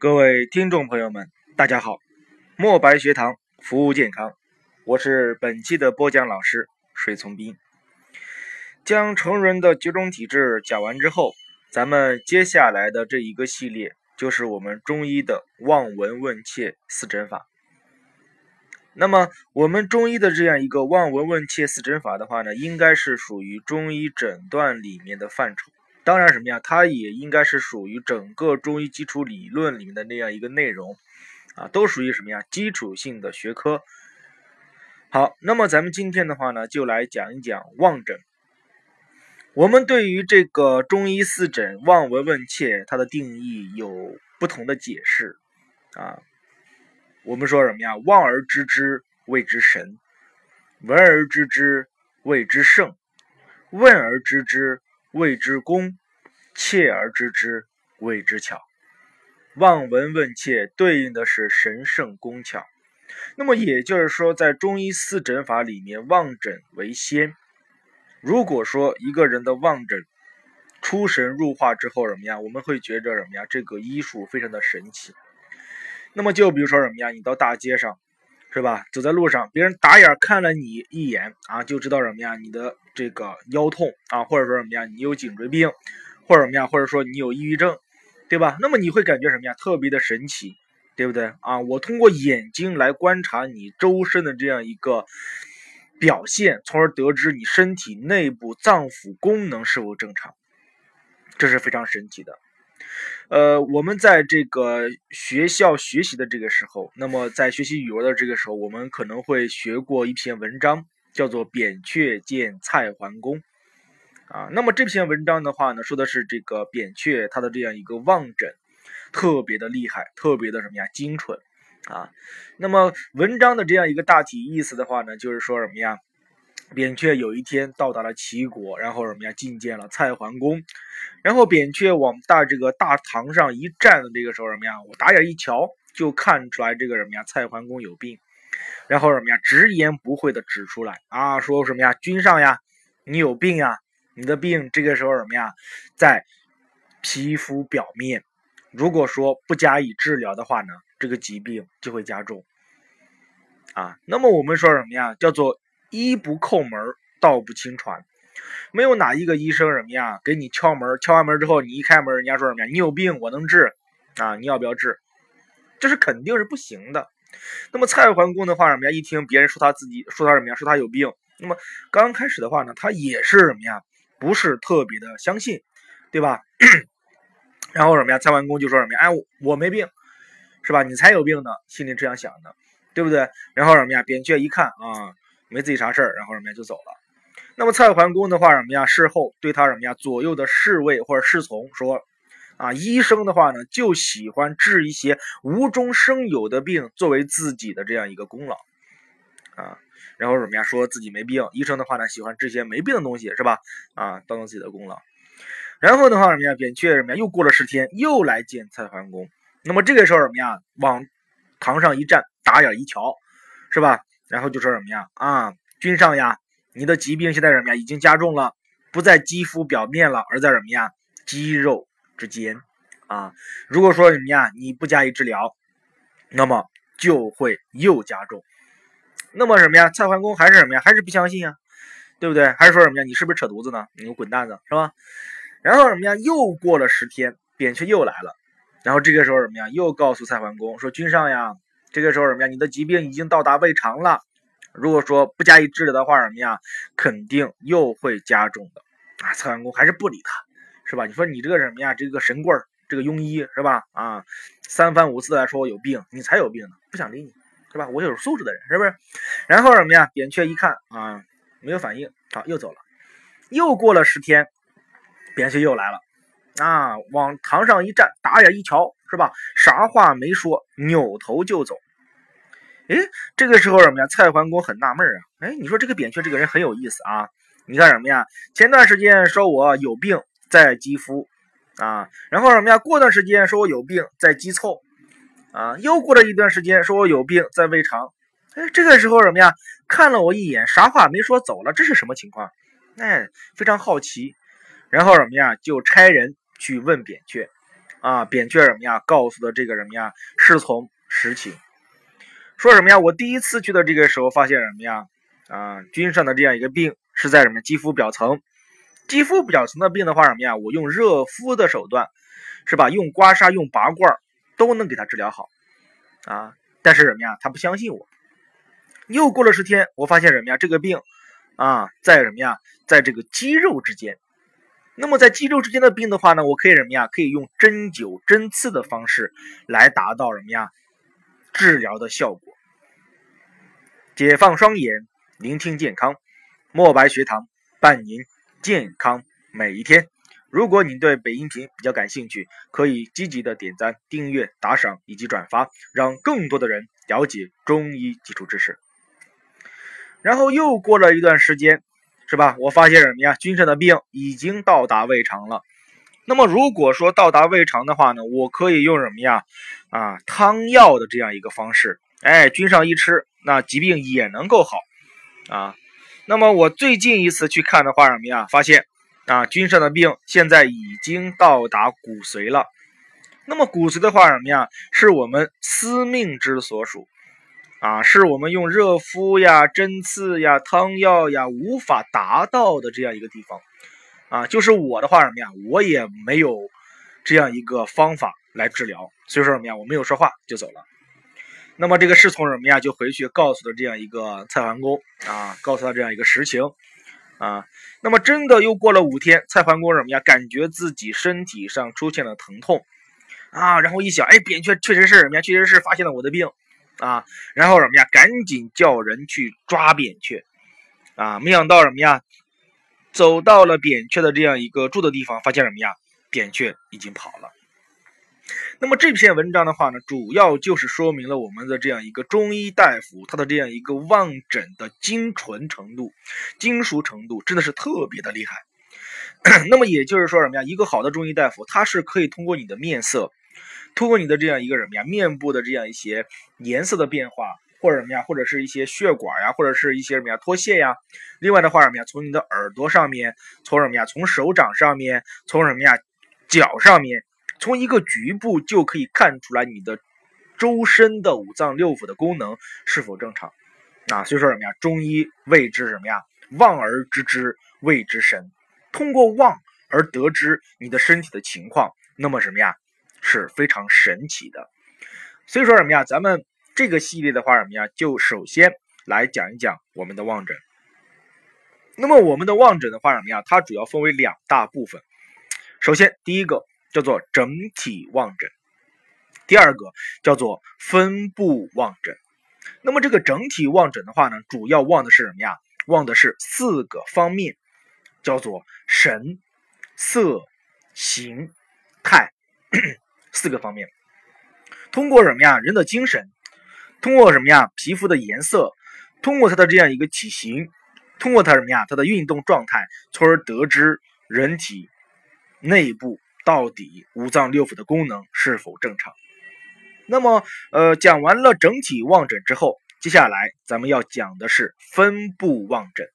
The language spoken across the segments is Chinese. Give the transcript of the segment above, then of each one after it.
各位听众朋友们，大家好！墨白学堂服务健康，我是本期的播讲老师水从斌。将成人的几种体质讲完之后，咱们接下来的这一个系列就是我们中医的望闻问切四诊法。那么，我们中医的这样一个望闻问切四诊法的话呢，应该是属于中医诊断里面的范畴。当然，什么呀？它也应该是属于整个中医基础理论里面的那样一个内容，啊，都属于什么呀？基础性的学科。好，那么咱们今天的话呢，就来讲一讲望诊。我们对于这个中医四诊望闻问切，它的定义有不同的解释，啊，我们说什么呀？望而知之谓之神，闻而知之谓之圣，问而知之。谓之功，切而知之谓之巧。望闻问切对应的是神圣工巧。那么也就是说，在中医四诊法里面，望诊为先。如果说一个人的望诊出神入化之后，什么呀？我们会觉着什么呀？这个医术非常的神奇。那么就比如说什么呀？你到大街上。是吧？走在路上，别人打眼看了你一眼啊，就知道什么呀？你的这个腰痛啊，或者说什么呀？你有颈椎病，或者什么呀？或者说你有抑郁症，对吧？那么你会感觉什么呀？特别的神奇，对不对啊？我通过眼睛来观察你周身的这样一个表现，从而得知你身体内部脏腑功能是否正常，这是非常神奇的。呃，我们在这个学校学习的这个时候，那么在学习语文的这个时候，我们可能会学过一篇文章，叫做《扁鹊见蔡桓公》啊。那么这篇文章的话呢，说的是这个扁鹊他的这样一个望诊特别的厉害，特别的什么呀精准啊。那么文章的这样一个大体意思的话呢，就是说什么呀？扁鹊有一天到达了齐国，然后什么呀觐见了蔡桓公，然后扁鹊往大这个大堂上一站的这个时候什么呀，我打眼一瞧就看出来这个什么呀蔡桓公有病，然后什么呀直言不讳的指出来啊说什么呀君上呀你有病呀你的病这个时候什么呀在皮肤表面，如果说不加以治疗的话呢这个疾病就会加重啊那么我们说什么呀叫做。医不叩门，道不轻传。没有哪一个医生什么呀，给你敲门，敲完门之后，你一开门，人家说什么呀？你有病，我能治啊！你要不要治？这是肯定是不行的。那么蔡桓公的话什么呀？一听别人说他自己说他什么呀？说他有病。那么刚开始的话呢，他也是什么呀？不是特别的相信，对吧？然后什么呀？蔡桓公就说什么呀？哎，我没病，是吧？你才有病呢，心里这样想的，对不对？然后什么呀？扁鹊一看啊。没自己啥事儿，然后什么呀就走了。那么蔡桓公的话什么呀？事后对他什么呀？左右的侍卫或者侍从说：“啊，医生的话呢，就喜欢治一些无中生有的病，作为自己的这样一个功劳啊。然后什么呀？说自己没病，医生的话呢，喜欢治些没病的东西，是吧？啊，当做自己的功劳。然后的话什么呀？扁鹊什么呀？又过了十天，又来见蔡桓公。那么这个时候什么呀？往堂上一站，打眼一瞧，是吧？”然后就说什么呀？啊，君上呀，你的疾病现在什么呀？已经加重了，不在肌肤表面了，而在什么呀？肌肉之间啊。如果说什么呀，你不加以治疗，那么就会又加重。那么什么呀？蔡桓公还是什么呀？还是不相信呀？对不对？还是说什么呀？你是不是扯犊子呢？你给我滚蛋子是吧？然后什么呀？又过了十天，扁鹊又来了。然后这个时候什么呀？又告诉蔡桓公说：“君上呀。”这个时候什么呀？你的疾病已经到达胃肠了，如果说不加以治疗的话，什么呀？肯定又会加重的。啊，蔡桓公还是不理他，是吧？你说你这个什么呀？这个神棍儿，这个庸医是吧？啊，三番五次来说我有病，你才有病呢，不想理你，是吧？我有素质的人，是不是？然后什么呀？扁鹊一看啊，没有反应，好，又走了。又过了十天，扁鹊又来了。啊，往堂上一站，打眼一瞧，是吧？啥话没说，扭头就走。哎，这个时候什么呀？蔡桓公很纳闷啊。哎，你说这个扁鹊这个人很有意思啊。你看什么呀？前段时间说我有病在肌肤啊，然后什么呀？过段时间说我有病在肌凑啊，又过了一段时间说我有病在胃肠。哎，这个时候什么呀？看了我一眼，啥话没说走了，这是什么情况？哎，非常好奇。然后什么呀？就差人。去问扁鹊，啊，扁鹊什么呀，告诉的这个什么呀，是从实情。说什么呀？我第一次去的这个时候，发现什么呀？啊，君上的这样一个病是在什么肌肤表层？肌肤表层的病的话，什么呀？我用热敷的手段，是吧？用刮痧、用拔罐都能给他治疗好啊。但是什么呀？他不相信我。又过了十天，我发现什么呀？这个病啊，在什么呀？在这个肌肉之间。那么在肌肉之间的病的话呢，我可以什么呀？可以用针灸、针刺的方式来达到什么呀？治疗的效果。解放双眼，聆听健康，墨白学堂伴您健康每一天。如果您对本音频比较感兴趣，可以积极的点赞、订阅、打赏以及转发，让更多的人了解中医基础知识。然后又过了一段时间。是吧？我发现什么呀？君上的病已经到达胃肠了。那么如果说到达胃肠的话呢，我可以用什么呀？啊，汤药的这样一个方式。哎，君上一吃，那疾病也能够好啊。那么我最近一次去看的话，什么呀？发现啊，君上的病现在已经到达骨髓了。那么骨髓的话，什么呀？是我们司命之所属。啊，是我们用热敷呀、针刺呀、汤药呀无法达到的这样一个地方，啊，就是我的话什么呀，我也没有这样一个方法来治疗，所以说什么呀，我没有说话就走了。那么这个侍从什么呀，就回去告诉了这样一个蔡桓公啊，告诉他这样一个实情啊。那么真的又过了五天，蔡桓公什么呀，感觉自己身体上出现了疼痛啊，然后一想，哎，扁鹊确实是什么呀，确实是发现了我的病。啊，然后什么呀？赶紧叫人去抓扁鹊，啊，没想到什么呀？走到了扁鹊的这样一个住的地方，发现什么呀？扁鹊已经跑了。那么这篇文章的话呢，主要就是说明了我们的这样一个中医大夫他的这样一个望诊的精纯程度、精熟程度，真的是特别的厉害。那么也就是说什么呀？一个好的中医大夫，他是可以通过你的面色。通过你的这样一个什么呀，面部的这样一些颜色的变化，或者什么呀，或者是一些血管呀，或者是一些什么呀脱屑呀。另外的话什么呀，从你的耳朵上面，从什么呀，从手掌上面，从什么呀脚上面，从一个局部就可以看出来你的周身的五脏六腑的功能是否正常啊。所以说什么呀，中医谓之什么呀，望而知之谓之神。通过望而得知你的身体的情况，那么什么呀？是非常神奇的，所以说什么呀？咱们这个系列的话什么呀？就首先来讲一讲我们的望诊。那么我们的望诊的话什么呀？它主要分为两大部分。首先第一个叫做整体望诊，第二个叫做分部望诊。那么这个整体望诊的话呢，主要望的是什么呀？望的是四个方面，叫做神、色、形、态。四个方面，通过什么呀？人的精神，通过什么呀？皮肤的颜色，通过它的这样一个体型，通过它什么呀？它的运动状态，从而得知人体内部到底五脏六腑的功能是否正常。那么，呃，讲完了整体望诊之后，接下来咱们要讲的是分部望诊。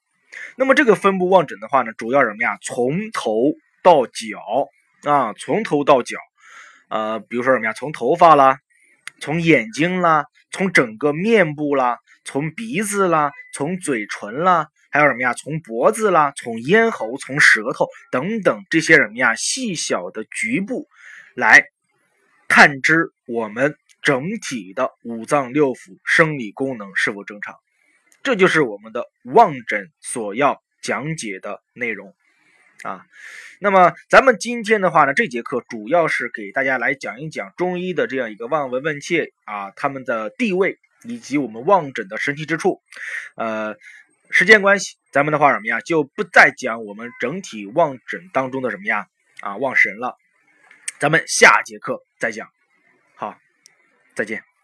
那么这个分部望诊的话呢，主要什么呀？从头到脚啊，从头到脚。呃，比如说什么呀？从头发啦，从眼睛啦，从整个面部啦，从鼻子啦，从嘴唇啦，还有什么呀？从脖子啦，从咽喉，从舌头等等这些什么呀？细小的局部，来探知我们整体的五脏六腑生理功能是否正常。这就是我们的望诊所要讲解的内容。啊，那么咱们今天的话呢，这节课主要是给大家来讲一讲中医的这样一个望闻问切啊，他们的地位以及我们望诊的神奇之处。呃，时间关系，咱们的话什么呀，就不再讲我们整体望诊当中的什么呀啊望神了，咱们下节课再讲。好，再见。